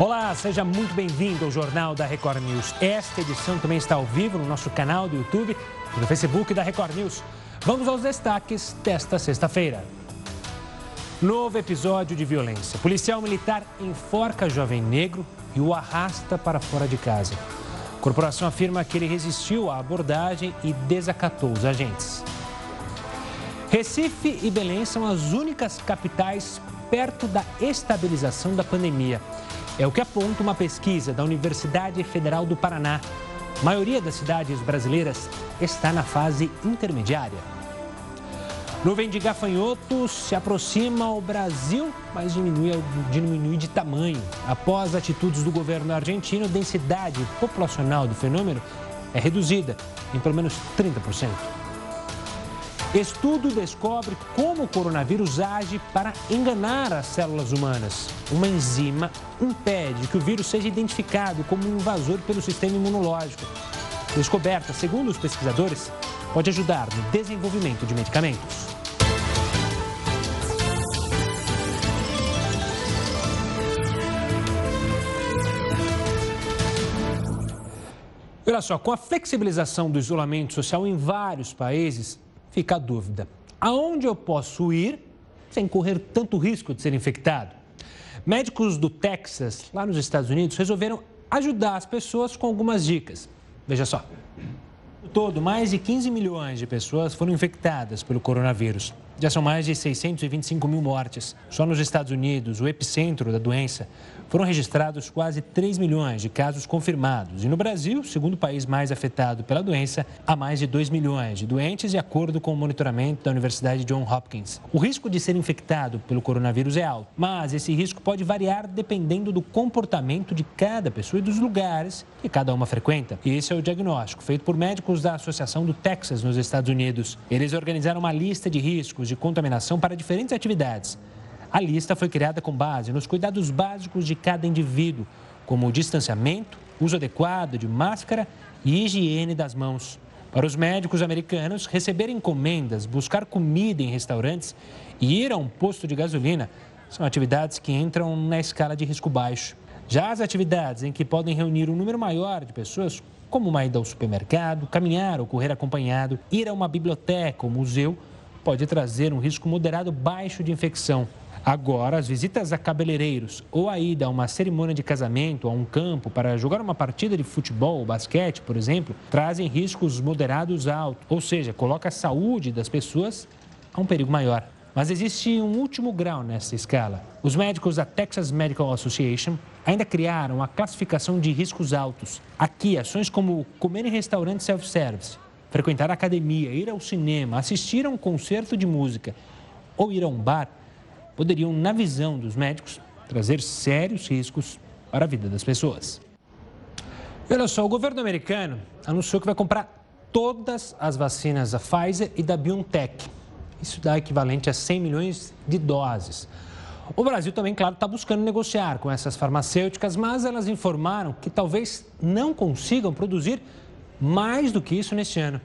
Olá, seja muito bem-vindo ao Jornal da Record News. Esta edição também está ao vivo no nosso canal do YouTube e no Facebook da Record News. Vamos aos destaques desta sexta-feira. Novo episódio de violência. Policial militar enforca jovem negro e o arrasta para fora de casa. A corporação afirma que ele resistiu à abordagem e desacatou os agentes. Recife e Belém são as únicas capitais perto da estabilização da pandemia. É o que aponta uma pesquisa da Universidade Federal do Paraná. A maioria das cidades brasileiras está na fase intermediária. Nuvem de gafanhotos se aproxima ao Brasil, mas diminui, diminui de tamanho. Após atitudes do governo argentino, a densidade populacional do fenômeno é reduzida em pelo menos 30%. Estudo descobre como o coronavírus age para enganar as células humanas. Uma enzima impede que o vírus seja identificado como um invasor pelo sistema imunológico. Descoberta, segundo os pesquisadores, pode ajudar no desenvolvimento de medicamentos. Olha só, com a flexibilização do isolamento social em vários países, fica a dúvida: aonde eu posso ir sem correr tanto risco de ser infectado? Médicos do Texas, lá nos Estados Unidos, resolveram ajudar as pessoas com algumas dicas. Veja só. No todo, mais de 15 milhões de pessoas foram infectadas pelo coronavírus. Já são mais de 625 mil mortes. Só nos Estados Unidos, o epicentro da doença, foram registrados quase 3 milhões de casos confirmados. E no Brasil, segundo país mais afetado pela doença, há mais de 2 milhões de doentes, de acordo com o monitoramento da Universidade John Hopkins. O risco de ser infectado pelo coronavírus é alto, mas esse risco pode variar dependendo do comportamento de cada pessoa e dos lugares que cada uma frequenta. E esse é o diagnóstico feito por médicos da Associação do Texas, nos Estados Unidos. Eles organizaram uma lista de riscos de contaminação para diferentes atividades. A lista foi criada com base nos cuidados básicos de cada indivíduo, como o distanciamento, uso adequado de máscara e higiene das mãos. Para os médicos americanos, receber encomendas, buscar comida em restaurantes e ir a um posto de gasolina são atividades que entram na escala de risco baixo. Já as atividades em que podem reunir um número maior de pessoas, como uma ida ao supermercado, caminhar ou correr acompanhado, ir a uma biblioteca ou museu, pode trazer um risco moderado baixo de infecção. Agora, as visitas a cabeleireiros ou a ida a uma cerimônia de casamento, a um campo para jogar uma partida de futebol ou basquete, por exemplo, trazem riscos moderados altos, ou seja, coloca a saúde das pessoas a um perigo maior. Mas existe um último grau nessa escala. Os médicos da Texas Medical Association ainda criaram a classificação de riscos altos. Aqui, ações como comer em restaurante self-service, frequentar a academia, ir ao cinema, assistir a um concerto de música ou ir a um bar poderiam, na visão dos médicos, trazer sérios riscos para a vida das pessoas. E olha só, o governo americano anunciou que vai comprar todas as vacinas da Pfizer e da BioNTech. Isso dá equivalente a 100 milhões de doses. O Brasil também, claro, está buscando negociar com essas farmacêuticas, mas elas informaram que talvez não consigam produzir mais do que isso neste ano.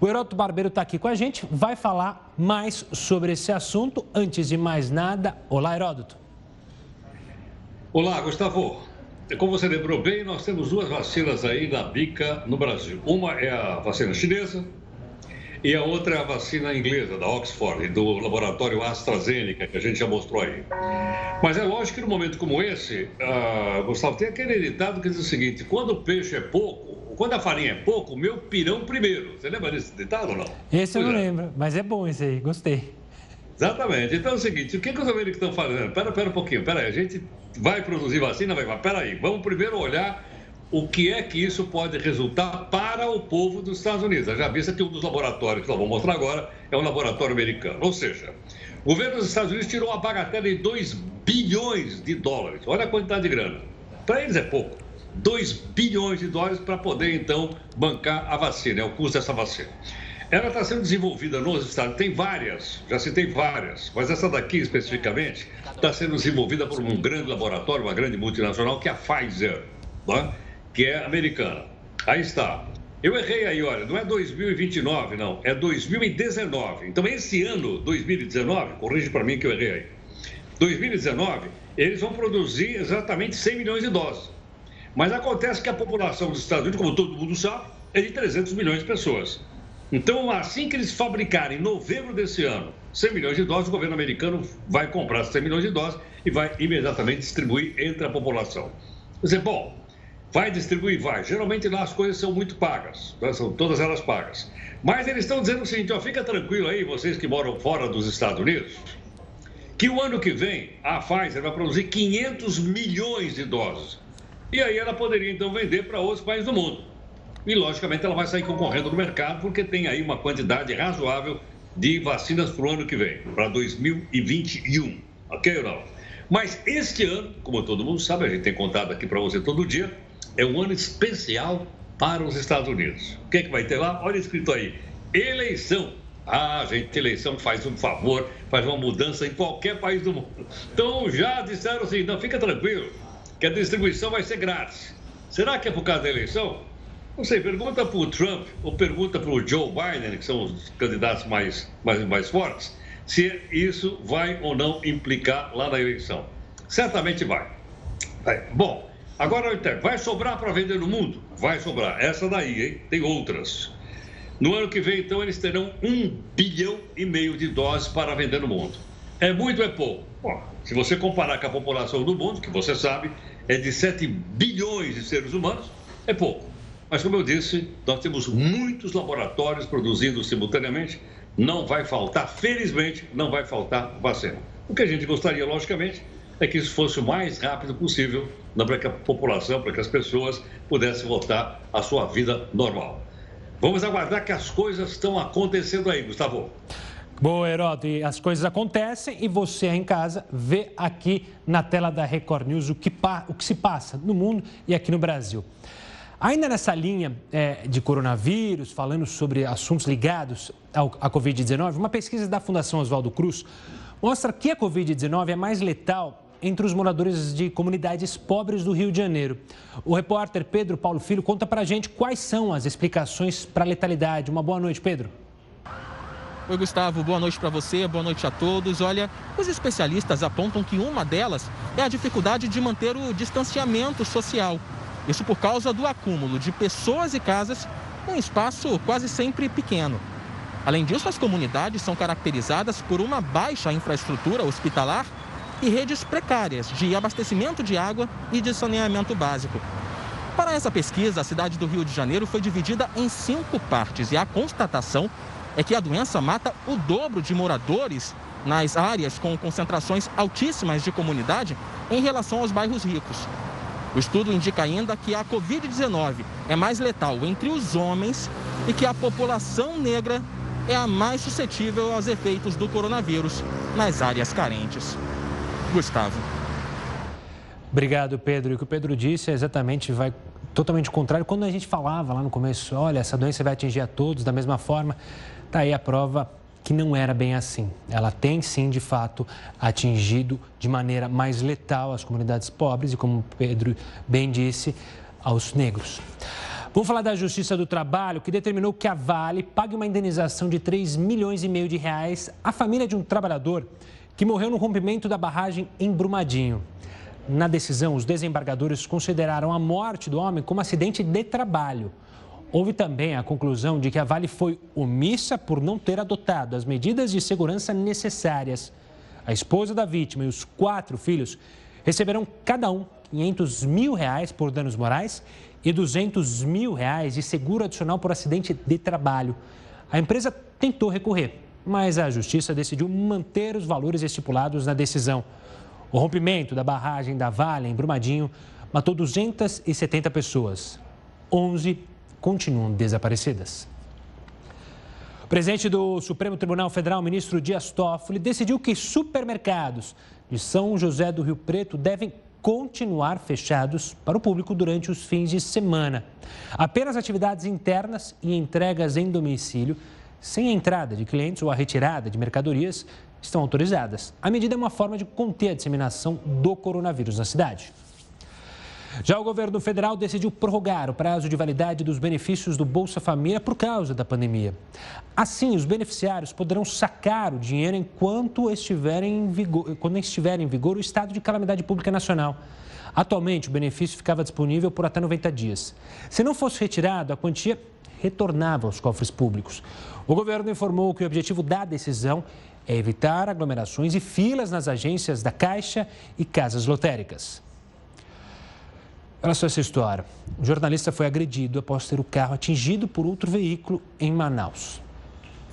O Heródoto Barbeiro está aqui com a gente, vai falar mais sobre esse assunto. Antes de mais nada, olá, Heródoto. Olá, Gustavo. Como você lembrou bem, nós temos duas vacinas aí na bica no Brasil. Uma é a vacina chinesa e a outra é a vacina inglesa, da Oxford, do laboratório AstraZeneca, que a gente já mostrou aí. Mas é lógico que num momento como esse, uh, Gustavo, tem aquele ditado que diz o seguinte: quando o peixe é pouco, quando a farinha é pouco, o meu pirão primeiro. Você lembra desse ditado ou não? Esse eu não é. lembro, mas é bom esse aí, gostei. Exatamente. Então é o seguinte, o que, que os americanos estão fazendo? Pera, pera um pouquinho, pera aí, a gente vai produzir vacina, vai, pera aí, vamos primeiro olhar o que é que isso pode resultar para o povo dos Estados Unidos. Já vista que um dos laboratórios que nós vamos mostrar agora é um laboratório americano. Ou seja, o governo dos Estados Unidos tirou uma bagatela de 2 bilhões de dólares. Olha a quantidade de grana. Para eles é pouco. 2 bilhões de dólares para poder, então, bancar a vacina, é o custo dessa vacina. Ela está sendo desenvolvida nos Estados tem várias, já citei várias, mas essa daqui especificamente está sendo desenvolvida por um grande laboratório, uma grande multinacional, que é a Pfizer, né? que é americana. Aí está. Eu errei aí, olha, não é 2029, não, é 2019. Então, esse ano, 2019, corrige para mim que eu errei aí. 2019, eles vão produzir exatamente 100 milhões de doses. Mas acontece que a população dos Estados Unidos, como todo mundo sabe, é de 300 milhões de pessoas. Então, assim que eles fabricarem em novembro desse ano 100 milhões de doses, o governo americano vai comprar 100 milhões de doses e vai imediatamente distribuir entre a população. Você bom, vai distribuir? Vai. Geralmente lá as coisas são muito pagas, né? são todas elas pagas. Mas eles estão dizendo o seguinte: ó, fica tranquilo aí, vocês que moram fora dos Estados Unidos, que o ano que vem a Pfizer vai produzir 500 milhões de doses. E aí ela poderia então vender para outros países do mundo. E logicamente ela vai sair concorrendo no mercado porque tem aí uma quantidade razoável de vacinas para o ano que vem, para 2021. Ok não? Mas este ano, como todo mundo sabe, a gente tem contado aqui para você todo dia, é um ano especial para os Estados Unidos. O que, é que vai ter lá? Olha escrito aí: eleição. Ah, gente, eleição faz um favor, faz uma mudança em qualquer país do mundo. Então já disseram assim: não, fica tranquilo, que a distribuição vai ser grátis. Será que é por causa da eleição? Não sei, pergunta para o Trump ou pergunta para o Joe Biden, que são os candidatos mais, mais, mais fortes, se isso vai ou não implicar lá na eleição. Certamente vai. Bom, agora vai sobrar para vender no mundo? Vai sobrar. Essa daí, hein? Tem outras. No ano que vem, então, eles terão um bilhão e meio de doses para vender no mundo. É muito ou é pouco? Bom, se você comparar com a população do mundo, que você sabe é de 7 bilhões de seres humanos, é pouco. Mas, como eu disse, nós temos muitos laboratórios produzindo simultaneamente. Não vai faltar, felizmente, não vai faltar vacina. O que a gente gostaria, logicamente, é que isso fosse o mais rápido possível para que a população, para que as pessoas pudessem voltar à sua vida normal. Vamos aguardar que as coisas estão acontecendo aí, Gustavo. Boa. E as coisas acontecem e você aí em casa vê aqui na tela da Record News o que, o que se passa no mundo e aqui no Brasil. Ainda nessa linha é, de coronavírus, falando sobre assuntos ligados ao, à Covid-19, uma pesquisa da Fundação Oswaldo Cruz mostra que a Covid-19 é mais letal entre os moradores de comunidades pobres do Rio de Janeiro. O repórter Pedro Paulo Filho conta pra gente quais são as explicações para a letalidade. Uma boa noite, Pedro. Oi, Gustavo, boa noite para você, boa noite a todos. Olha, os especialistas apontam que uma delas é a dificuldade de manter o distanciamento social. Isso por causa do acúmulo de pessoas e casas em um espaço quase sempre pequeno. Além disso, as comunidades são caracterizadas por uma baixa infraestrutura hospitalar e redes precárias de abastecimento de água e de saneamento básico. Para essa pesquisa, a cidade do Rio de Janeiro foi dividida em cinco partes e a constatação é que a doença mata o dobro de moradores nas áreas com concentrações altíssimas de comunidade em relação aos bairros ricos. O estudo indica ainda que a Covid-19 é mais letal entre os homens e que a população negra é a mais suscetível aos efeitos do coronavírus nas áreas carentes. Gustavo. Obrigado, Pedro. E o que o Pedro disse é exatamente vai totalmente contrário. Quando a gente falava lá no começo, olha, essa doença vai atingir a todos da mesma forma, tá aí a prova que não era bem assim. Ela tem sim, de fato, atingido de maneira mais letal as comunidades pobres e, como Pedro bem disse, aos negros. Vamos falar da Justiça do Trabalho, que determinou que a Vale pague uma indenização de 3 milhões e meio de reais à família de um trabalhador que morreu no rompimento da barragem em Brumadinho. Na decisão, os desembargadores consideraram a morte do homem como acidente de trabalho. Houve também a conclusão de que a Vale foi omissa por não ter adotado as medidas de segurança necessárias. A esposa da vítima e os quatro filhos receberão cada um 500 mil reais por danos morais e 200 mil reais de seguro adicional por acidente de trabalho. A empresa tentou recorrer, mas a justiça decidiu manter os valores estipulados na decisão. O rompimento da barragem da Vale em Brumadinho matou 270 pessoas. 11 continuam desaparecidas. O presidente do Supremo Tribunal Federal, ministro Dias Toffoli, decidiu que supermercados de São José do Rio Preto devem continuar fechados para o público durante os fins de semana. Apenas atividades internas e entregas em domicílio, sem a entrada de clientes ou a retirada de mercadorias, estão autorizadas. A medida é uma forma de conter a disseminação do coronavírus na cidade. Já o governo federal decidiu prorrogar o prazo de validade dos benefícios do Bolsa Família por causa da pandemia. Assim, os beneficiários poderão sacar o dinheiro enquanto estiver em vigor, quando estiver em vigor o estado de calamidade pública nacional. Atualmente, o benefício ficava disponível por até 90 dias. Se não fosse retirado, a quantia retornava aos cofres públicos. O governo informou que o objetivo da decisão é evitar aglomerações e filas nas agências da Caixa e casas lotéricas. Olha só essa história. Um jornalista foi agredido após ter o carro atingido por outro veículo em Manaus.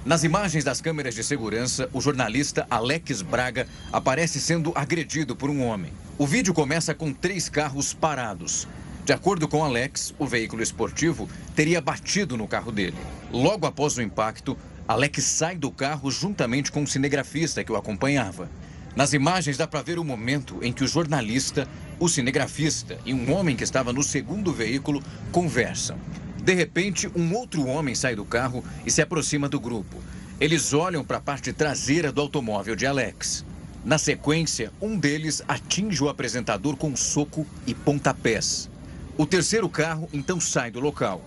Nas imagens das câmeras de segurança, o jornalista Alex Braga aparece sendo agredido por um homem. O vídeo começa com três carros parados. De acordo com Alex, o veículo esportivo teria batido no carro dele. Logo após o impacto, Alex sai do carro juntamente com o cinegrafista que o acompanhava. Nas imagens dá para ver o momento em que o jornalista, o cinegrafista e um homem que estava no segundo veículo conversam. De repente, um outro homem sai do carro e se aproxima do grupo. Eles olham para a parte traseira do automóvel de Alex. Na sequência, um deles atinge o apresentador com um soco e pontapés. O terceiro carro então sai do local.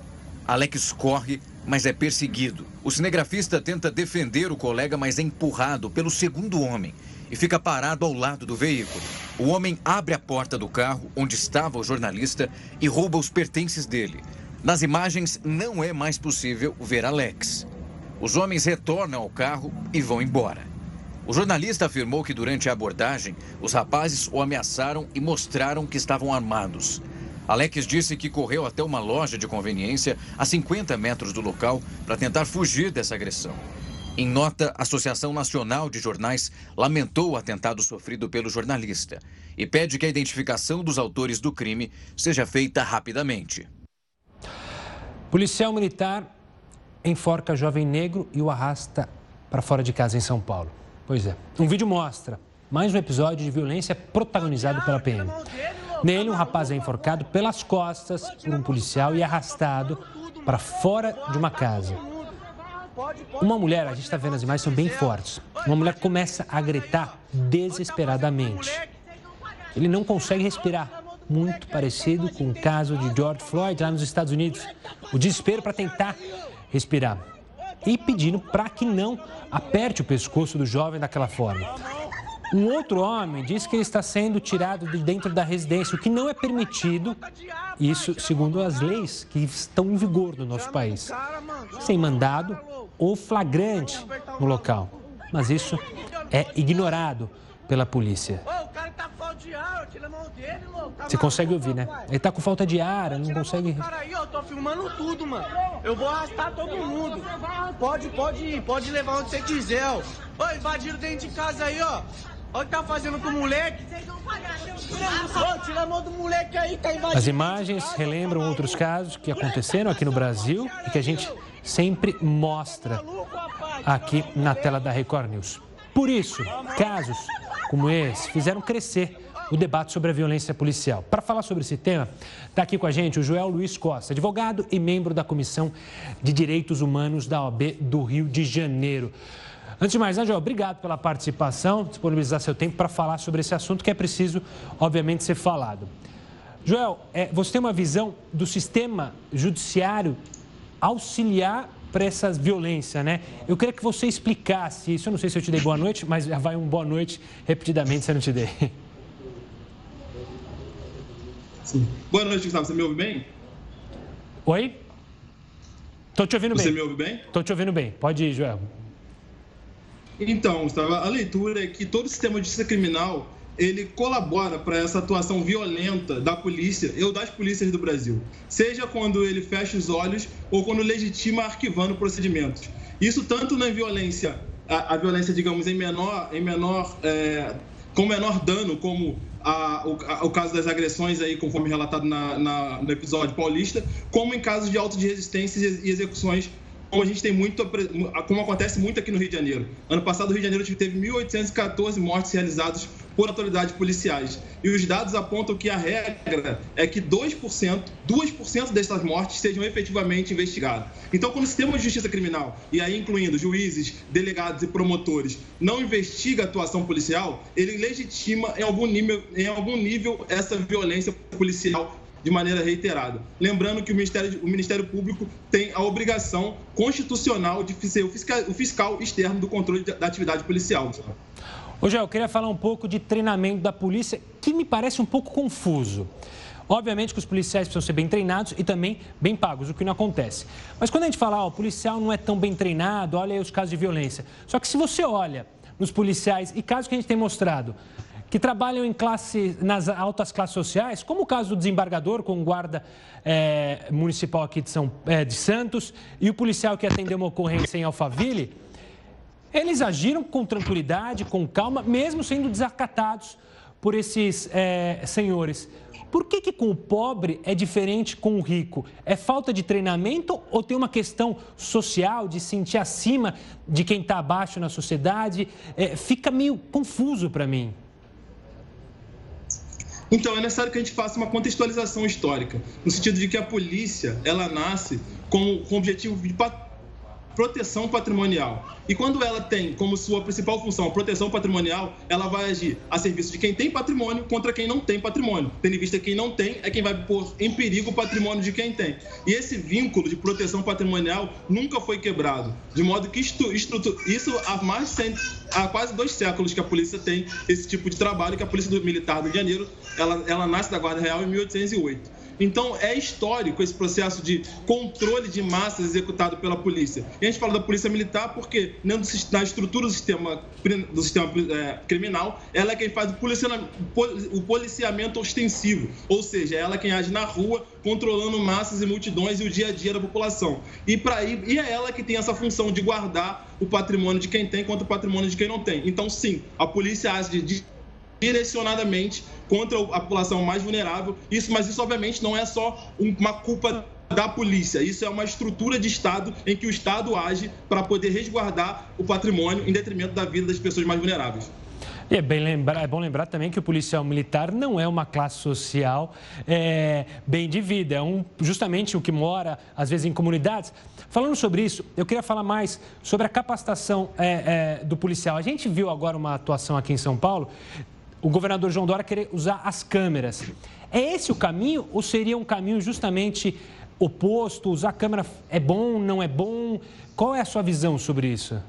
Alex corre, mas é perseguido. O cinegrafista tenta defender o colega, mas é empurrado pelo segundo homem e fica parado ao lado do veículo. O homem abre a porta do carro onde estava o jornalista e rouba os pertences dele. Nas imagens, não é mais possível ver Alex. Os homens retornam ao carro e vão embora. O jornalista afirmou que durante a abordagem, os rapazes o ameaçaram e mostraram que estavam armados. Alex disse que correu até uma loja de conveniência a 50 metros do local para tentar fugir dessa agressão. Em nota, a Associação Nacional de Jornais lamentou o atentado sofrido pelo jornalista e pede que a identificação dos autores do crime seja feita rapidamente. Policial militar enforca jovem negro e o arrasta para fora de casa em São Paulo. Pois é, um vídeo mostra mais um episódio de violência protagonizado pela PM. Nele, um rapaz é enforcado pelas costas por um policial e arrastado para fora de uma casa. Uma mulher, a gente está vendo as imagens, são bem fortes. Uma mulher começa a gritar desesperadamente. Ele não consegue respirar. Muito parecido com o caso de George Floyd lá nos Estados Unidos. O desespero para tentar respirar. E pedindo para que não aperte o pescoço do jovem daquela forma. Um outro homem diz que ele está sendo tirado de dentro da residência, o que não é permitido, isso segundo as leis que estão em vigor no nosso país, sem mandado ou flagrante no local. Mas isso é ignorado pela polícia. Você consegue ouvir, né? Ele tá com falta de ar, não consegue. Cara aí, eu tô filmando tudo, mano. Eu vou arrastar todo mundo. Pode, pode ir, pode levar onde você quiser, ó. Ô, invadiram dentro de casa aí, ó. Olha o que tá fazendo com o moleque. Ô, tira a mão do moleque aí, tá invadindo. As imagens relembram outros casos que aconteceram aqui no Brasil e que a gente sempre mostra aqui na tela da Record News. Por isso, casos como esse fizeram crescer o debate sobre a violência policial. Para falar sobre esse tema, está aqui com a gente o Joel Luiz Costa, advogado e membro da Comissão de Direitos Humanos da OAB do Rio de Janeiro. Antes de mais, Angel, obrigado pela participação, disponibilizar seu tempo para falar sobre esse assunto que é preciso, obviamente, ser falado. Joel, é, você tem uma visão do sistema judiciário auxiliar para essa violência, né? Eu queria que você explicasse isso. Eu não sei se eu te dei boa noite, mas já vai um boa noite repetidamente se eu não te dei. Sim. Boa noite, Gustavo. Você me ouve bem? Oi? Estou te ouvindo Você bem. me ouve bem? Estou te ouvindo bem. Pode ir, Joel. Então, Gustavo, a leitura é que todo sistema de justiça criminal ele colabora para essa atuação violenta da polícia ou das polícias do Brasil, seja quando ele fecha os olhos ou quando legitima arquivando procedimentos. Isso tanto na violência, a, a violência, digamos, em menor, em menor, é, com menor dano, como a, o, a, o, caso das agressões aí, conforme relatado na, na, no episódio paulista, como em casos de auto de resistência e execuções como a gente tem muito, como acontece muito aqui no Rio de Janeiro. Ano passado, o Rio de Janeiro teve 1.814 mortes realizadas por autoridades policiais. E os dados apontam que a regra é que 2%, 2% dessas mortes sejam efetivamente investigadas. Então, quando o sistema de justiça criminal, e aí incluindo juízes, delegados e promotores, não investiga a atuação policial, ele legitima em algum nível, em algum nível essa violência policial de maneira reiterada. Lembrando que o Ministério, o Ministério Público tem a obrigação constitucional de ser o fiscal, o fiscal externo do controle da atividade policial. Ô, Gé, eu queria falar um pouco de treinamento da polícia, que me parece um pouco confuso. Obviamente que os policiais precisam ser bem treinados e também bem pagos, o que não acontece. Mas quando a gente fala, ó, o policial não é tão bem treinado, olha aí os casos de violência. Só que se você olha nos policiais e casos que a gente tem mostrado, que trabalham em classe, nas altas classes sociais, como o caso do desembargador com guarda é, municipal aqui de, São, é, de Santos e o policial que atendeu uma ocorrência em Alphaville, eles agiram com tranquilidade, com calma, mesmo sendo desacatados por esses é, senhores. Por que, que com o pobre é diferente com o rico? É falta de treinamento ou tem uma questão social de sentir acima de quem está abaixo na sociedade? É, fica meio confuso para mim. Então, é necessário que a gente faça uma contextualização histórica, no sentido de que a polícia, ela nasce com, com o objetivo de proteção patrimonial. E quando ela tem como sua principal função proteção patrimonial, ela vai agir a serviço de quem tem patrimônio contra quem não tem patrimônio. Tendo em vista que quem não tem é quem vai pôr em perigo o patrimônio de quem tem. E esse vínculo de proteção patrimonial nunca foi quebrado. De modo que isto, isto, isso há mais 100, há quase dois séculos que a polícia tem esse tipo de trabalho, que a Polícia Militar do Rio de Janeiro ela, ela nasce da Guarda Real em 1808. Então, é histórico esse processo de controle de massas executado pela polícia. E a gente fala da polícia militar porque, na estrutura do sistema, do sistema é, criminal, ela é quem faz o, o policiamento ostensivo, ou seja, ela é quem age na rua, controlando massas e multidões e o dia a dia da população. E, pra, e é ela que tem essa função de guardar o patrimônio de quem tem contra o patrimônio de quem não tem. Então, sim, a polícia age de direcionadamente contra a população mais vulnerável. Isso, mas isso obviamente não é só uma culpa da polícia. Isso é uma estrutura de Estado em que o Estado age para poder resguardar o patrimônio em detrimento da vida das pessoas mais vulneráveis. E é, bem é bom lembrar também que o policial militar não é uma classe social é, bem de vida, é um, justamente o que mora, às vezes, em comunidades. Falando sobre isso, eu queria falar mais sobre a capacitação é, é, do policial. A gente viu agora uma atuação aqui em São Paulo o governador João Dória querer usar as câmeras. É esse o caminho ou seria um caminho justamente oposto? Usar a câmera é bom, não é bom? Qual é a sua visão sobre isso?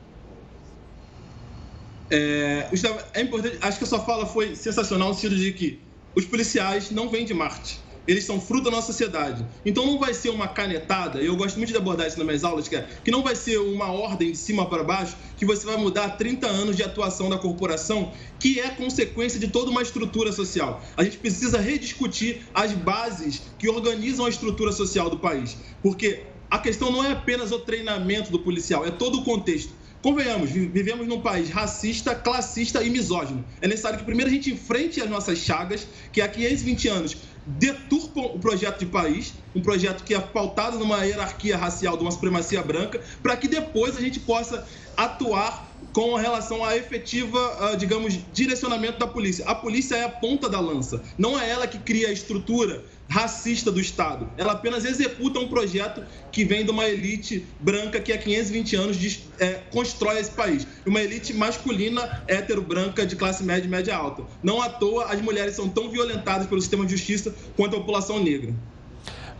É, é importante, acho que a sua fala foi sensacional no sentido de que os policiais não vêm de Marte eles são fruto da nossa sociedade. Então não vai ser uma canetada, eu gosto muito de abordar isso nas minhas aulas, que, é, que não vai ser uma ordem de cima para baixo, que você vai mudar 30 anos de atuação da corporação, que é consequência de toda uma estrutura social. A gente precisa rediscutir as bases que organizam a estrutura social do país, porque a questão não é apenas o treinamento do policial, é todo o contexto. Convenhamos, vivemos num país racista, classista e misógino. É necessário que primeiro a gente enfrente as nossas chagas, que há 520 anos deturpam o projeto de país, um projeto que é pautado numa hierarquia racial, de uma supremacia branca, para que depois a gente possa atuar com relação à efetiva, ah, digamos, direcionamento da polícia. A polícia é a ponta da lança, não é ela que cria a estrutura racista do Estado. Ela apenas executa um projeto que vem de uma elite branca que há 520 anos diz, é, constrói esse país. Uma elite masculina, hétero, branca, de classe média e média alta. Não à toa as mulheres são tão violentadas pelo sistema de justiça quanto a população negra.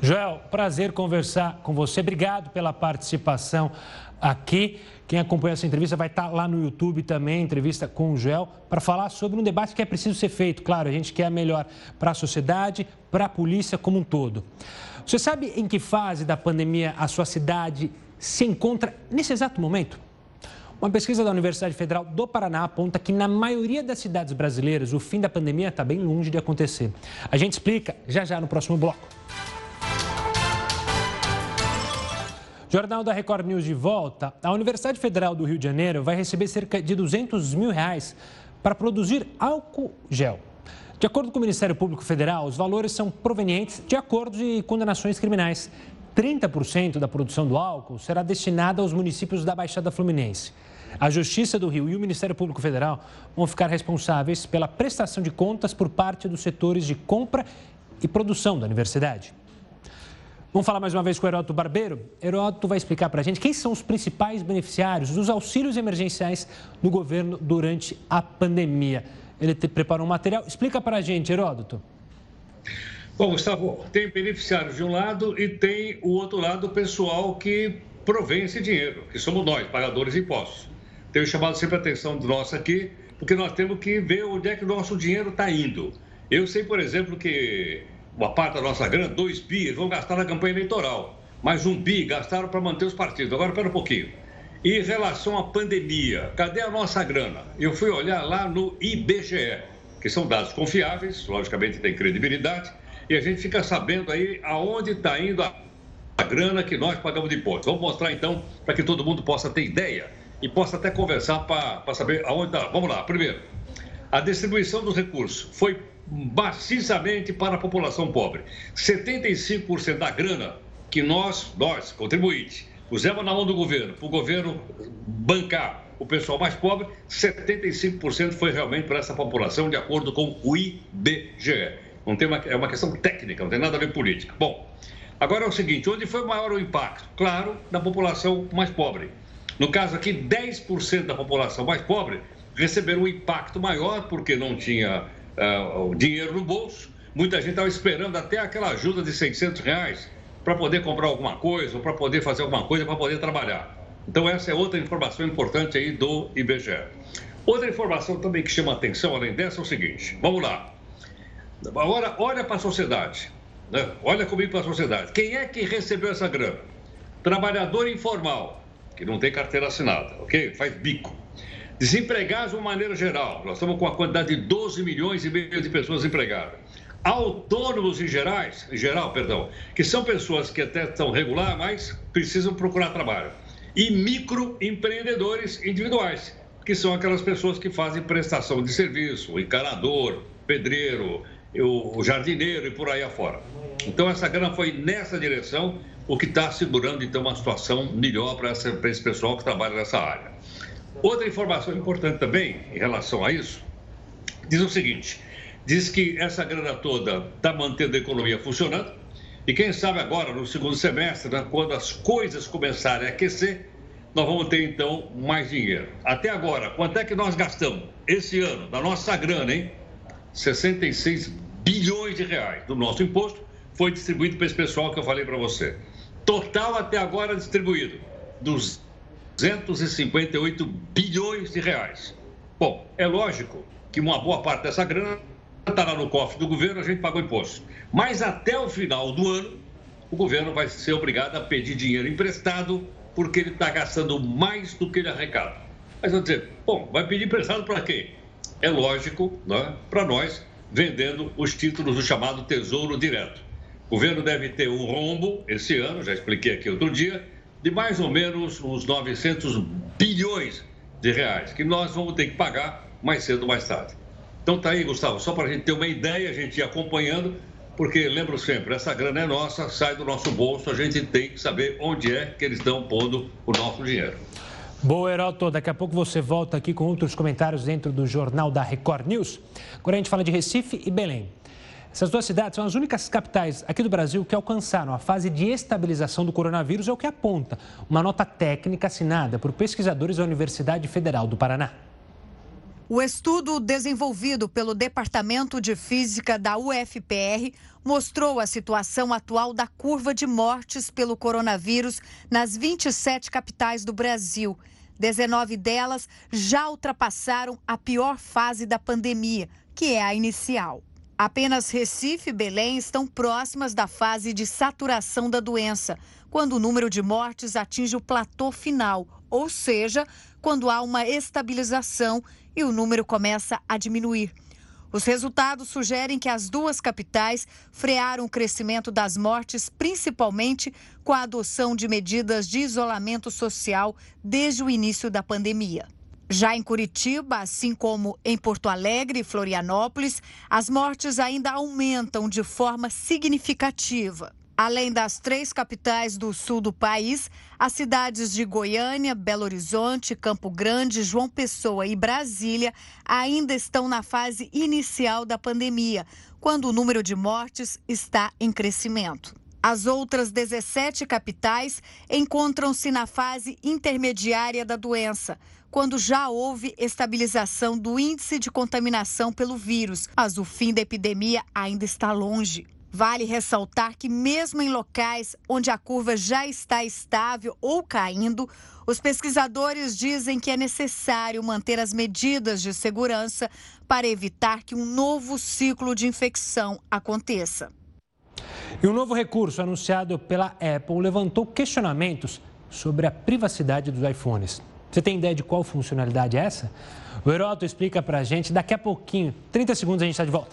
Joel, prazer conversar com você. Obrigado pela participação aqui. Quem acompanha essa entrevista vai estar lá no YouTube também, entrevista com o Joel, para falar sobre um debate que é preciso ser feito. Claro, a gente quer melhor para a sociedade, para a polícia como um todo. Você sabe em que fase da pandemia a sua cidade se encontra nesse exato momento? Uma pesquisa da Universidade Federal do Paraná aponta que na maioria das cidades brasileiras o fim da pandemia está bem longe de acontecer. A gente explica já já no próximo bloco. Jornal da Record News de volta. A Universidade Federal do Rio de Janeiro vai receber cerca de 200 mil reais para produzir álcool gel. De acordo com o Ministério Público Federal, os valores são provenientes de acordos e condenações criminais. 30% da produção do álcool será destinada aos municípios da Baixada Fluminense. A Justiça do Rio e o Ministério Público Federal vão ficar responsáveis pela prestação de contas por parte dos setores de compra e produção da universidade. Vamos falar mais uma vez com o Heródoto Barbeiro. Heródoto vai explicar para a gente quem são os principais beneficiários dos auxílios emergenciais do governo durante a pandemia. Ele preparou um material. Explica para a gente, Heródoto. Bom, Gustavo, tem beneficiários de um lado e tem o outro lado, o pessoal que provém esse dinheiro, que somos nós, pagadores de impostos. Tenho chamado sempre a atenção do nosso aqui, porque nós temos que ver onde é que o nosso dinheiro está indo. Eu sei, por exemplo, que uma parte da nossa grana, dois bi, eles vão gastar na campanha eleitoral. Mas um bi gastaram para manter os partidos. Agora, espera um pouquinho. Em relação à pandemia, cadê a nossa grana? Eu fui olhar lá no IBGE, que são dados confiáveis, logicamente tem credibilidade, e a gente fica sabendo aí aonde está indo a, a grana que nós pagamos de impostos. Vamos mostrar então, para que todo mundo possa ter ideia e possa até conversar para saber aonde está. Vamos lá. Primeiro, a distribuição dos recursos foi maciçamente para a população pobre. 75% da grana que nós, nós, contribuintes, pusemos na mão do governo, para o governo bancar o pessoal mais pobre, 75% foi realmente para essa população, de acordo com o IBGE. Não tem uma, é uma questão técnica, não tem nada a ver com política. Bom, agora é o seguinte: onde foi maior o impacto? Claro, na população mais pobre. No caso aqui, 10% da população mais pobre receberam um impacto maior porque não tinha uh, dinheiro no bolso. Muita gente estava esperando até aquela ajuda de 600 reais para poder comprar alguma coisa, ou para poder fazer alguma coisa, para poder trabalhar. Então, essa é outra informação importante aí do IBGE. Outra informação também que chama atenção, além dessa, é o seguinte: vamos lá. Agora, olha para a sociedade. Né? Olha comigo para a sociedade. Quem é que recebeu essa grana? Trabalhador informal, que não tem carteira assinada, ok? Faz bico. Desempregados de uma maneira geral, nós estamos com a quantidade de 12 milhões e meio de pessoas empregadas. Autônomos em, gerais, em geral, perdão, que são pessoas que até estão regular, mas precisam procurar trabalho. E microempreendedores individuais, que são aquelas pessoas que fazem prestação de serviço, encanador, pedreiro, o jardineiro e por aí afora. Então, essa grana foi nessa direção, o que está segurando, então, uma situação melhor para esse pessoal que trabalha nessa área. Outra informação importante também em relação a isso, diz o seguinte: diz que essa grana toda está mantendo a economia funcionando, e quem sabe agora, no segundo semestre, né, quando as coisas começarem a aquecer, nós vamos ter então mais dinheiro. Até agora, quanto é que nós gastamos esse ano, da nossa grana, hein? 66 bilhões de reais do nosso imposto foi distribuído para esse pessoal que eu falei para você. Total até agora distribuído, 258 bilhões de reais. Bom, é lógico que uma boa parte dessa grana está lá no cofre do governo, a gente pagou imposto. Mas até o final do ano, o governo vai ser obrigado a pedir dinheiro emprestado porque ele está gastando mais do que ele arrecada. Mas vão dizer, bom, vai pedir emprestado para quem? É lógico, né, para nós, vendendo os títulos do chamado Tesouro Direto. O governo deve ter um rombo esse ano, já expliquei aqui outro dia, de mais ou menos uns 900 bilhões de reais, que nós vamos ter que pagar mais cedo ou mais tarde. Então tá aí, Gustavo, só para a gente ter uma ideia, a gente ir acompanhando, porque lembro sempre, essa grana é nossa, sai do nosso bolso, a gente tem que saber onde é que eles estão pondo o nosso dinheiro. Boa, Heroto. Daqui a pouco você volta aqui com outros comentários dentro do Jornal da Record News. Agora a gente fala de Recife e Belém. Essas duas cidades são as únicas capitais aqui do Brasil que alcançaram a fase de estabilização do coronavírus, é o que aponta uma nota técnica assinada por pesquisadores da Universidade Federal do Paraná. O estudo desenvolvido pelo Departamento de Física da UFPR mostrou a situação atual da curva de mortes pelo coronavírus nas 27 capitais do Brasil. 19 delas já ultrapassaram a pior fase da pandemia, que é a inicial. Apenas Recife e Belém estão próximas da fase de saturação da doença, quando o número de mortes atinge o platô final, ou seja, quando há uma estabilização e o número começa a diminuir. Os resultados sugerem que as duas capitais frearam o crescimento das mortes, principalmente com a adoção de medidas de isolamento social desde o início da pandemia. Já em Curitiba, assim como em Porto Alegre e Florianópolis, as mortes ainda aumentam de forma significativa. Além das três capitais do sul do país, as cidades de Goiânia, Belo Horizonte, Campo Grande, João Pessoa e Brasília ainda estão na fase inicial da pandemia, quando o número de mortes está em crescimento. As outras 17 capitais encontram-se na fase intermediária da doença, quando já houve estabilização do índice de contaminação pelo vírus, mas o fim da epidemia ainda está longe. Vale ressaltar que, mesmo em locais onde a curva já está estável ou caindo, os pesquisadores dizem que é necessário manter as medidas de segurança para evitar que um novo ciclo de infecção aconteça. E um novo recurso anunciado pela Apple levantou questionamentos sobre a privacidade dos iPhones. Você tem ideia de qual funcionalidade é essa? O Heroto explica para a gente daqui a pouquinho. 30 segundos a gente está de volta.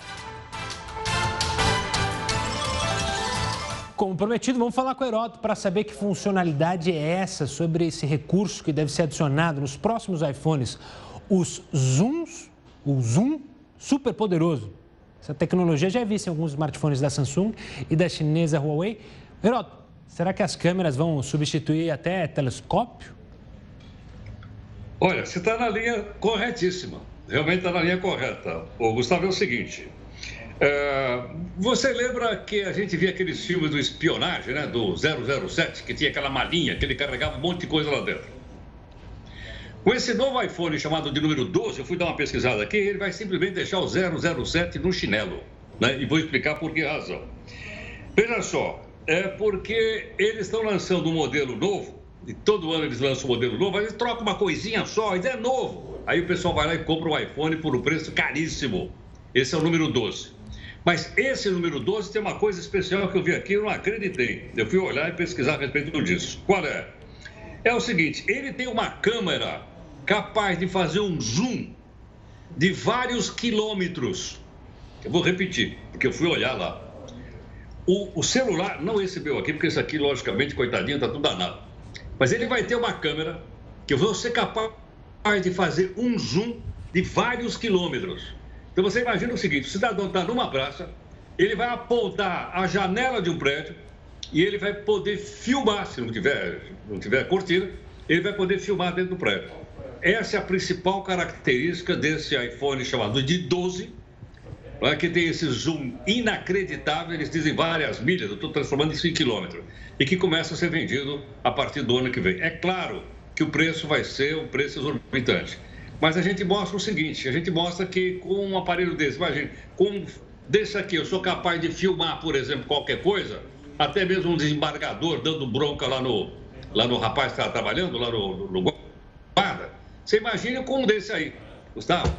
Como prometido, vamos falar com o Heroto para saber que funcionalidade é essa sobre esse recurso que deve ser adicionado nos próximos iPhones. Os zooms, o zoom super poderoso. Essa tecnologia já é vista em alguns smartphones da Samsung e da chinesa Huawei. Heroto, será que as câmeras vão substituir até telescópio? Olha, você está na linha corretíssima. Realmente está na linha correta. O Gustavo é o seguinte. É, você lembra que a gente via aqueles filmes do espionagem, né? Do 007, que tinha aquela malinha que ele carregava um monte de coisa lá dentro. Com esse novo iPhone chamado de número 12, eu fui dar uma pesquisada aqui, ele vai simplesmente deixar o 007 no chinelo. Né? E vou explicar por que razão. Veja só, é porque eles estão lançando um modelo novo, e todo ano eles lançam um modelo novo, aí eles trocam uma coisinha só, e é novo. Aí o pessoal vai lá e compra o um iPhone por um preço caríssimo. Esse é o número 12. Mas esse número 12 tem uma coisa especial que eu vi aqui, eu não acreditei. Eu fui olhar e pesquisar a respeito disso. Qual é? É o seguinte: ele tem uma câmera capaz de fazer um zoom de vários quilômetros. Eu vou repetir, porque eu fui olhar lá. O, o celular não recebeu aqui, porque isso aqui, logicamente, coitadinho, está tudo danado. Mas ele vai ter uma câmera que eu vou ser capaz de fazer um zoom de vários quilômetros. Então você imagina o seguinte: o cidadão está numa praça, ele vai apontar a janela de um prédio e ele vai poder filmar, se não tiver, não tiver cortina, ele vai poder filmar dentro do prédio. Essa é a principal característica desse iPhone chamado de 12, né, que tem esse zoom inacreditável, eles dizem várias milhas, eu estou transformando isso em quilômetro, e que começa a ser vendido a partir do ano que vem. É claro que o preço vai ser um preço exorbitante. Mas a gente mostra o seguinte: a gente mostra que com um aparelho desse, imagine, com desse aqui, eu sou capaz de filmar, por exemplo, qualquer coisa, até mesmo um desembargador dando bronca lá no, lá no rapaz que estava trabalhando, lá no, no guarda. Você imagina com um desse aí, Gustavo?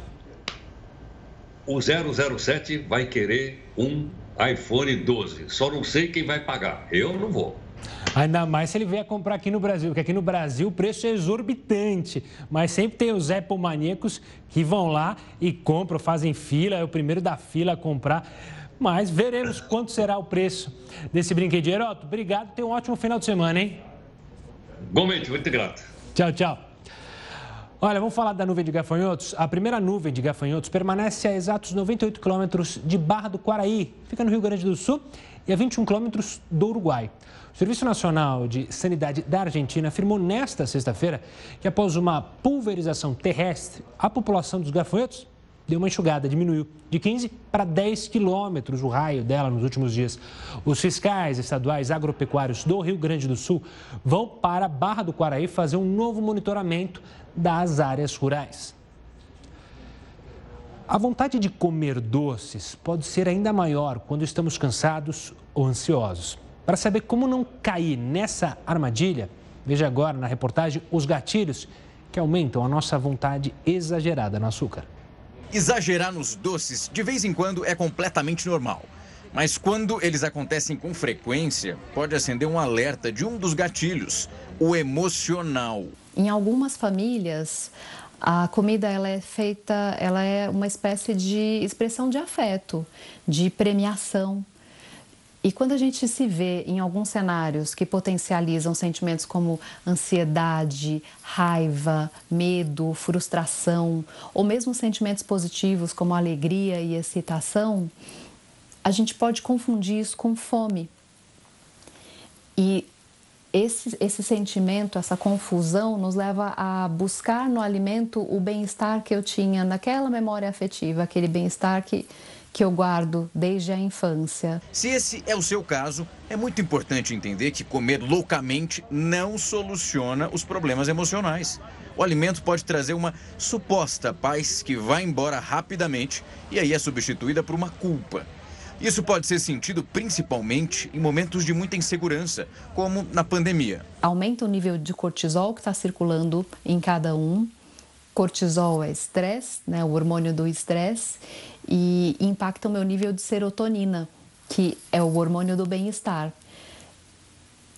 O 007 vai querer um iPhone 12. Só não sei quem vai pagar. Eu não vou. Ainda mais se ele vier comprar aqui no Brasil, porque aqui no Brasil o preço é exorbitante. Mas sempre tem os Apple maníacos que vão lá e compram, fazem fila, é o primeiro da fila a comprar. Mas veremos quanto será o preço desse brinquedinho. Heroto, obrigado, tenha um ótimo final de semana, hein? Igualmente, muito grato. Tchau, tchau. Olha, vamos falar da nuvem de gafanhotos. A primeira nuvem de gafanhotos permanece a exatos 98 quilômetros de Barra do Quaraí, fica no Rio Grande do Sul, e a 21 quilômetros do Uruguai. O Serviço Nacional de Sanidade da Argentina afirmou nesta sexta-feira que, após uma pulverização terrestre, a população dos gafanhotos deu uma enxugada, diminuiu de 15 para 10 quilômetros o raio dela nos últimos dias. Os fiscais estaduais agropecuários do Rio Grande do Sul vão para a Barra do Quaraí fazer um novo monitoramento das áreas rurais. A vontade de comer doces pode ser ainda maior quando estamos cansados ou ansiosos. Para saber como não cair nessa armadilha, veja agora na reportagem os gatilhos que aumentam a nossa vontade exagerada no açúcar. Exagerar nos doces de vez em quando é completamente normal. Mas quando eles acontecem com frequência, pode acender um alerta de um dos gatilhos, o emocional. Em algumas famílias, a comida ela é feita, ela é uma espécie de expressão de afeto, de premiação. E quando a gente se vê em alguns cenários que potencializam sentimentos como ansiedade, raiva, medo, frustração, ou mesmo sentimentos positivos como alegria e excitação, a gente pode confundir isso com fome. E esse, esse sentimento, essa confusão, nos leva a buscar no alimento o bem-estar que eu tinha naquela memória afetiva, aquele bem-estar que que eu guardo desde a infância. Se esse é o seu caso, é muito importante entender que comer loucamente não soluciona os problemas emocionais. O alimento pode trazer uma suposta paz que vai embora rapidamente e aí é substituída por uma culpa. Isso pode ser sentido principalmente em momentos de muita insegurança, como na pandemia. Aumenta o nível de cortisol que está circulando em cada um. Cortisol é estresse, né, o hormônio do estresse, e impacta o meu nível de serotonina, que é o hormônio do bem-estar.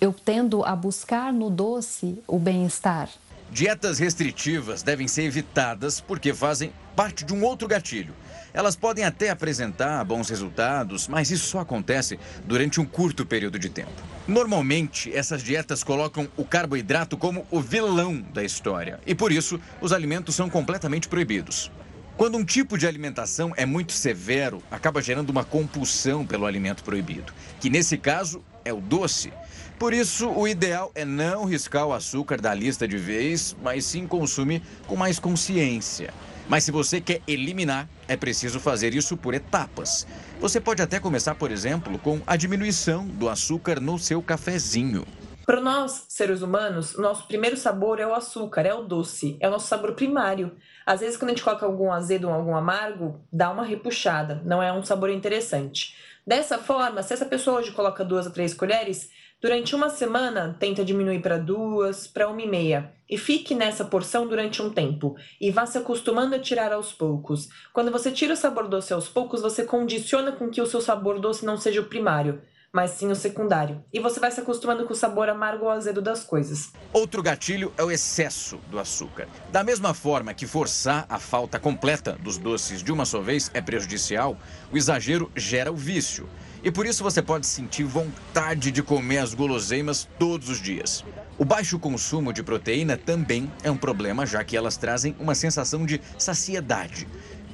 Eu tendo a buscar no doce o bem-estar. Dietas restritivas devem ser evitadas porque fazem parte de um outro gatilho elas podem até apresentar bons resultados, mas isso só acontece durante um curto período de tempo. Normalmente, essas dietas colocam o carboidrato como o vilão da história e por isso os alimentos são completamente proibidos. Quando um tipo de alimentação é muito severo, acaba gerando uma compulsão pelo alimento proibido, que nesse caso é o doce. Por isso, o ideal é não riscar o açúcar da lista de vez, mas sim consumir com mais consciência. Mas se você quer eliminar, é preciso fazer isso por etapas. Você pode até começar, por exemplo, com a diminuição do açúcar no seu cafezinho. Para nós, seres humanos, nosso primeiro sabor é o açúcar, é o doce, é o nosso sabor primário. Às vezes, quando a gente coloca algum azedo ou algum amargo, dá uma repuxada, não é um sabor interessante. Dessa forma, se essa pessoa hoje coloca duas ou três colheres, Durante uma semana, tenta diminuir para duas, para uma e meia. E fique nessa porção durante um tempo. E vá se acostumando a tirar aos poucos. Quando você tira o sabor doce aos poucos, você condiciona com que o seu sabor doce não seja o primário mas sim o secundário. E você vai se acostumando com o sabor amargo ou azedo das coisas. Outro gatilho é o excesso do açúcar. Da mesma forma que forçar a falta completa dos doces de uma só vez é prejudicial, o exagero gera o vício. E por isso você pode sentir vontade de comer as guloseimas todos os dias. O baixo consumo de proteína também é um problema, já que elas trazem uma sensação de saciedade.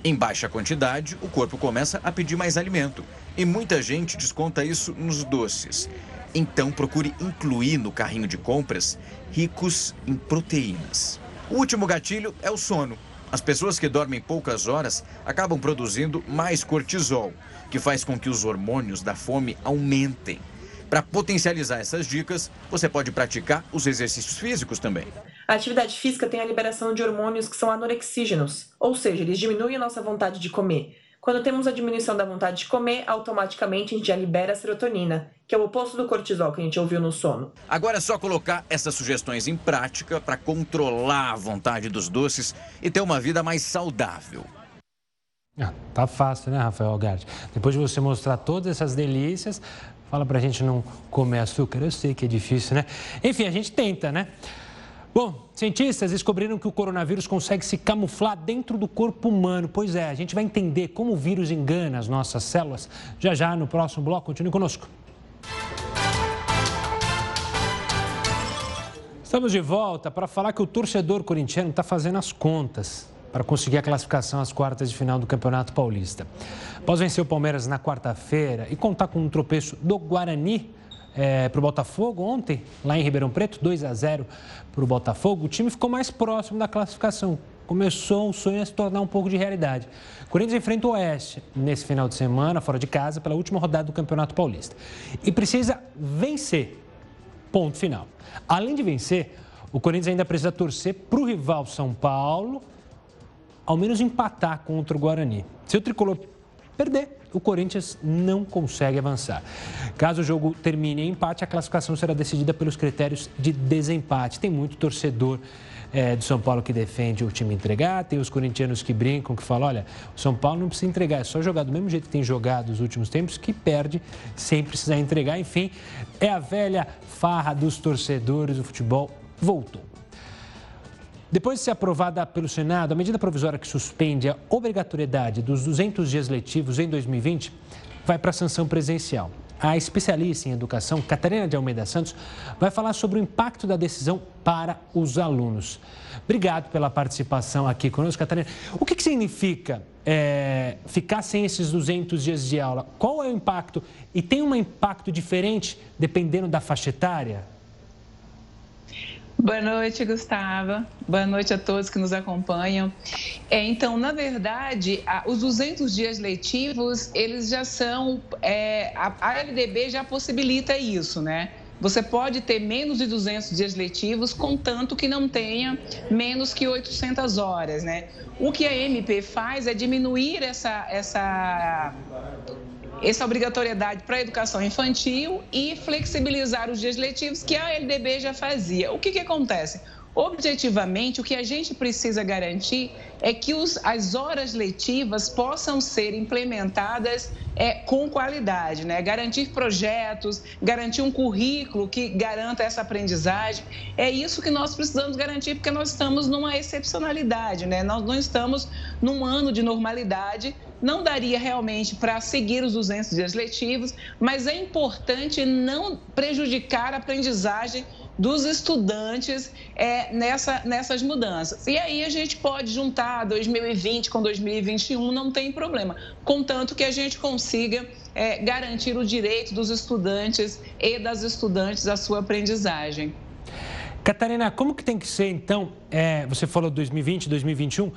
Em baixa quantidade, o corpo começa a pedir mais alimento. E muita gente desconta isso nos doces. Então procure incluir no carrinho de compras ricos em proteínas. O último gatilho é o sono. As pessoas que dormem poucas horas acabam produzindo mais cortisol, que faz com que os hormônios da fome aumentem. Para potencializar essas dicas, você pode praticar os exercícios físicos também. A atividade física tem a liberação de hormônios que são anorexígenos, ou seja, eles diminuem a nossa vontade de comer. Quando temos a diminuição da vontade de comer, automaticamente a gente já libera a serotonina, que é o oposto do cortisol que a gente ouviu no sono. Agora é só colocar essas sugestões em prática para controlar a vontade dos doces e ter uma vida mais saudável. Ah, tá fácil, né, Rafael Gatti? Depois de você mostrar todas essas delícias, fala pra gente não comer açúcar. Eu sei que é difícil, né? Enfim, a gente tenta, né? Bom, cientistas descobriram que o coronavírus consegue se camuflar dentro do corpo humano. Pois é, a gente vai entender como o vírus engana as nossas células já já no próximo bloco. Continue conosco. Estamos de volta para falar que o torcedor corintiano está fazendo as contas para conseguir a classificação às quartas de final do Campeonato Paulista. Após vencer o Palmeiras na quarta-feira e contar com um tropeço do Guarani, é, para o Botafogo ontem, lá em Ribeirão Preto, 2 a 0 para o Botafogo, o time ficou mais próximo da classificação. Começou o sonho a se tornar um pouco de realidade. O Corinthians enfrenta o Oeste nesse final de semana, fora de casa, pela última rodada do Campeonato Paulista. E precisa vencer. Ponto final. Além de vencer, o Corinthians ainda precisa torcer para o rival São Paulo, ao menos empatar contra o Guarani. Se o tricolor perder, o Corinthians não consegue avançar. Caso o jogo termine em empate, a classificação será decidida pelos critérios de desempate. Tem muito torcedor é, do São Paulo que defende o time entregar, tem os corintianos que brincam, que falam, olha, o São Paulo não precisa entregar, é só jogar do mesmo jeito que tem jogado nos últimos tempos, que perde sem precisar entregar. Enfim, é a velha farra dos torcedores, o futebol voltou. Depois de ser aprovada pelo Senado, a medida provisória que suspende a obrigatoriedade dos 200 dias letivos em 2020 vai para a sanção presencial. A especialista em educação, Catarina de Almeida Santos, vai falar sobre o impacto da decisão para os alunos. Obrigado pela participação aqui conosco, Catarina. O que, que significa é, ficar sem esses 200 dias de aula? Qual é o impacto? E tem um impacto diferente dependendo da faixa etária? Boa noite, Gustavo. Boa noite a todos que nos acompanham. É, então, na verdade, a, os 200 dias letivos, eles já são. É, a, a LDB já possibilita isso, né? Você pode ter menos de 200 dias letivos, contanto que não tenha menos que 800 horas, né? O que a MP faz é diminuir essa, essa essa obrigatoriedade para a educação infantil e flexibilizar os dias letivos que a LDB já fazia. O que, que acontece? Objetivamente, o que a gente precisa garantir é que os, as horas letivas possam ser implementadas é, com qualidade, né? Garantir projetos, garantir um currículo que garanta essa aprendizagem. É isso que nós precisamos garantir, porque nós estamos numa excepcionalidade, né? Nós não estamos num ano de normalidade. Não daria realmente para seguir os 200 dias letivos, mas é importante não prejudicar a aprendizagem dos estudantes é, nessa, nessas mudanças. E aí a gente pode juntar 2020 com 2021, não tem problema, contanto que a gente consiga é, garantir o direito dos estudantes e das estudantes à sua aprendizagem. Catarina, como que tem que ser então? É, você falou 2020, 2021.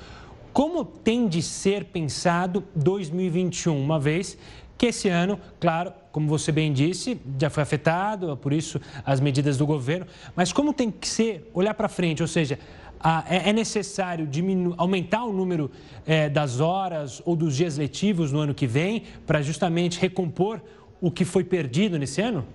Como tem de ser pensado 2021, uma vez que esse ano, claro, como você bem disse, já foi afetado, por isso as medidas do governo, mas como tem que ser, olhar para frente, ou seja, é, é necessário diminu... aumentar o número é, das horas ou dos dias letivos no ano que vem para justamente recompor o que foi perdido nesse ano?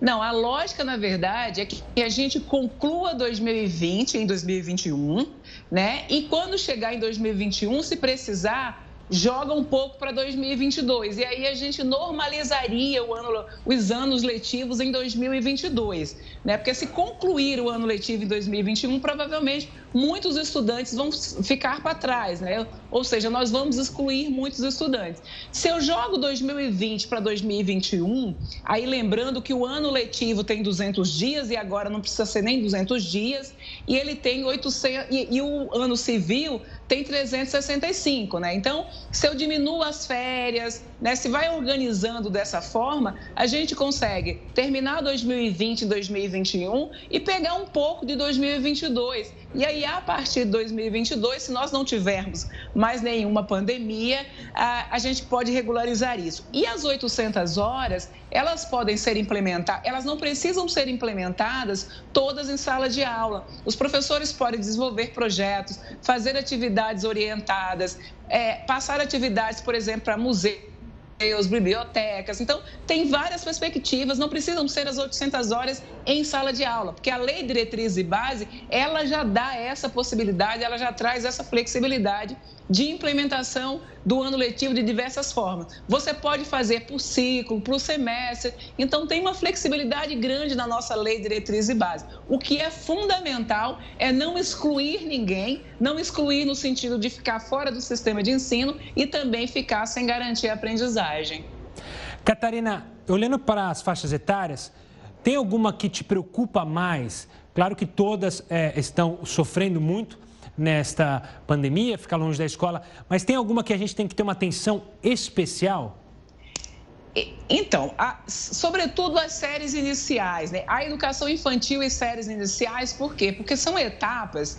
Não, a lógica, na verdade, é que a gente conclua 2020 em 2021, né? E quando chegar em 2021, se precisar, joga um pouco para 2022. E aí a gente normalizaria ano, os anos letivos em 2022. Né? Porque se concluir o ano letivo em 2021, provavelmente muitos estudantes vão ficar para trás. Né? Ou seja, nós vamos excluir muitos estudantes. Se eu jogo 2020 para 2021, aí lembrando que o ano letivo tem 200 dias e agora não precisa ser nem 200 dias, e ele tem 800 e, e o ano civil tem 365, né? Então, se eu diminuo as férias, né, se vai organizando dessa forma, a gente consegue terminar 2020 e 2021 e pegar um pouco de 2022. E aí, a partir de 2022, se nós não tivermos mais nenhuma pandemia, a, a gente pode regularizar isso. E as 800 horas, elas podem ser implementadas, elas não precisam ser implementadas todas em sala de aula. Os professores podem desenvolver projetos, fazer atividades orientadas, é, passar atividades, por exemplo, para museus museus, bibliotecas. Então, tem várias perspectivas, não precisam ser as 800 horas em sala de aula, porque a lei diretriz e base, ela já dá essa possibilidade, ela já traz essa flexibilidade de implementação do ano letivo de diversas formas. Você pode fazer por ciclo, por semestre, então tem uma flexibilidade grande na nossa lei diretriz e base. O que é fundamental é não excluir ninguém, não excluir no sentido de ficar fora do sistema de ensino e também ficar sem garantir a aprendizagem. Catarina, olhando para as faixas etárias, tem alguma que te preocupa mais? Claro que todas é, estão sofrendo muito, nesta pandemia, ficar longe da escola, mas tem alguma que a gente tem que ter uma atenção especial? Então, a, sobretudo as séries iniciais, né? A educação infantil e séries iniciais, por quê? Porque são etapas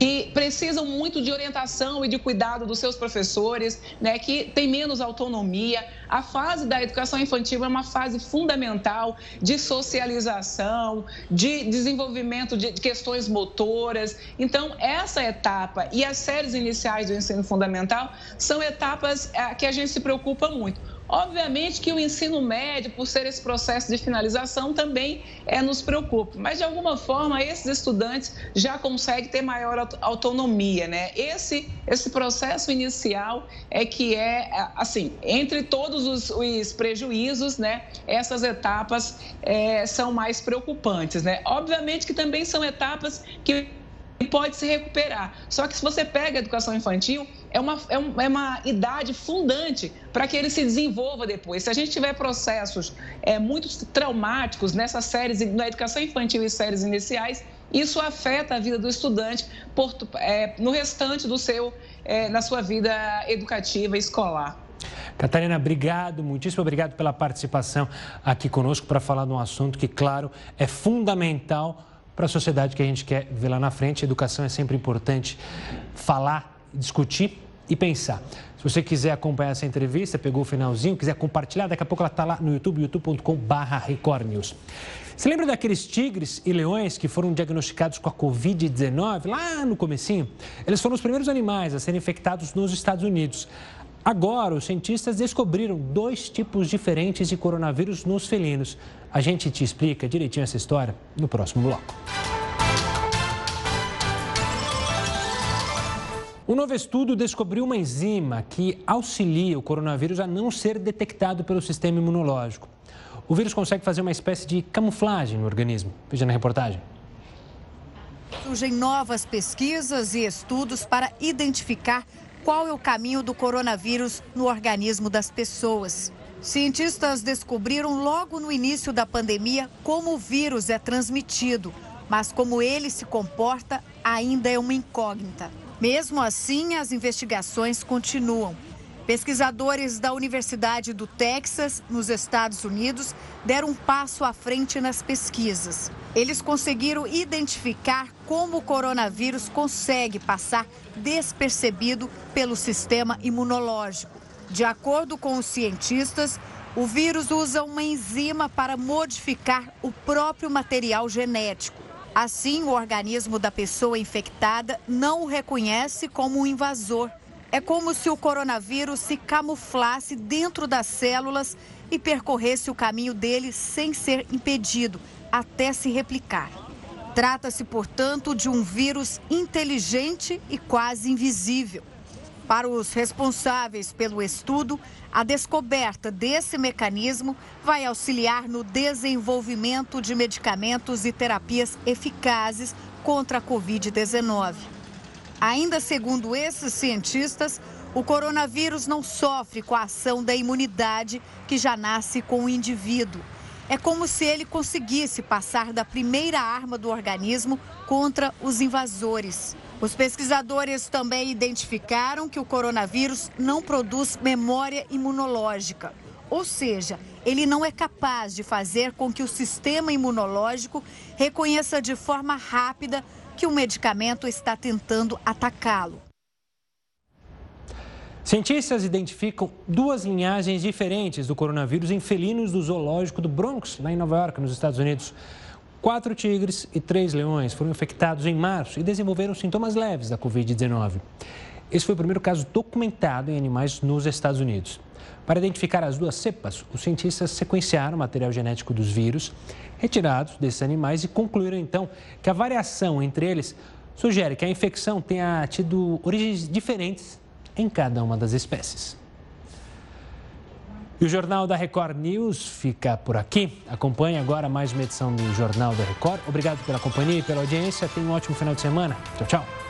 que precisam muito de orientação e de cuidado dos seus professores, né, que têm menos autonomia. A fase da educação infantil é uma fase fundamental de socialização, de desenvolvimento de questões motoras. Então, essa etapa e as séries iniciais do ensino fundamental são etapas eh, que a gente se preocupa muito. Obviamente que o ensino médio, por ser esse processo de finalização, também é, nos preocupa, mas de alguma forma esses estudantes já conseguem ter maior autonomia, né? Esse, esse processo inicial é que é, assim, entre todos os, os prejuízos, né? Essas etapas é, são mais preocupantes, né? Obviamente que também são etapas que pode se recuperar. Só que se você pega a educação infantil, é uma, é, um, é uma idade fundante para que ele se desenvolva depois. Se a gente tiver processos é, muito traumáticos nessas séries, na educação infantil e séries iniciais, isso afeta a vida do estudante por, é, no restante do seu, é, na sua vida educativa e escolar. Catarina, obrigado, muitíssimo obrigado pela participação aqui conosco para falar de um assunto que, claro, é fundamental para a sociedade que a gente quer ver lá na frente. Educação é sempre importante falar, discutir e pensar. Se você quiser acompanhar essa entrevista, pegou o finalzinho, quiser compartilhar, daqui a pouco ela está lá no YouTube, youtube.com.br Record News. Você lembra daqueles tigres e leões que foram diagnosticados com a Covid-19 lá no comecinho? Eles foram os primeiros animais a serem infectados nos Estados Unidos. Agora, os cientistas descobriram dois tipos diferentes de coronavírus nos felinos. A gente te explica direitinho essa história no próximo bloco. Um novo estudo descobriu uma enzima que auxilia o coronavírus a não ser detectado pelo sistema imunológico. O vírus consegue fazer uma espécie de camuflagem no organismo. Veja na reportagem. Surgem novas pesquisas e estudos para identificar qual é o caminho do coronavírus no organismo das pessoas. Cientistas descobriram logo no início da pandemia como o vírus é transmitido, mas como ele se comporta ainda é uma incógnita. Mesmo assim, as investigações continuam. Pesquisadores da Universidade do Texas, nos Estados Unidos, deram um passo à frente nas pesquisas. Eles conseguiram identificar como o coronavírus consegue passar despercebido pelo sistema imunológico. De acordo com os cientistas, o vírus usa uma enzima para modificar o próprio material genético. Assim, o organismo da pessoa infectada não o reconhece como um invasor. É como se o coronavírus se camuflasse dentro das células e percorresse o caminho dele sem ser impedido, até se replicar. Trata-se, portanto, de um vírus inteligente e quase invisível. Para os responsáveis pelo estudo, a descoberta desse mecanismo vai auxiliar no desenvolvimento de medicamentos e terapias eficazes contra a Covid-19. Ainda segundo esses cientistas, o coronavírus não sofre com a ação da imunidade que já nasce com o indivíduo. É como se ele conseguisse passar da primeira arma do organismo contra os invasores. Os pesquisadores também identificaram que o coronavírus não produz memória imunológica, ou seja, ele não é capaz de fazer com que o sistema imunológico reconheça de forma rápida que o medicamento está tentando atacá-lo. Cientistas identificam duas linhagens diferentes do coronavírus em felinos do zoológico do Bronx, lá em Nova York, nos Estados Unidos. Quatro tigres e três leões foram infectados em março e desenvolveram sintomas leves da Covid-19. Esse foi o primeiro caso documentado em animais nos Estados Unidos. Para identificar as duas cepas, os cientistas sequenciaram o material genético dos vírus retirados desses animais e concluíram então que a variação entre eles sugere que a infecção tenha tido origens diferentes em cada uma das espécies. E o Jornal da Record News fica por aqui. Acompanhe agora mais uma edição do Jornal da Record. Obrigado pela companhia e pela audiência. Tenha um ótimo final de semana. Tchau, tchau.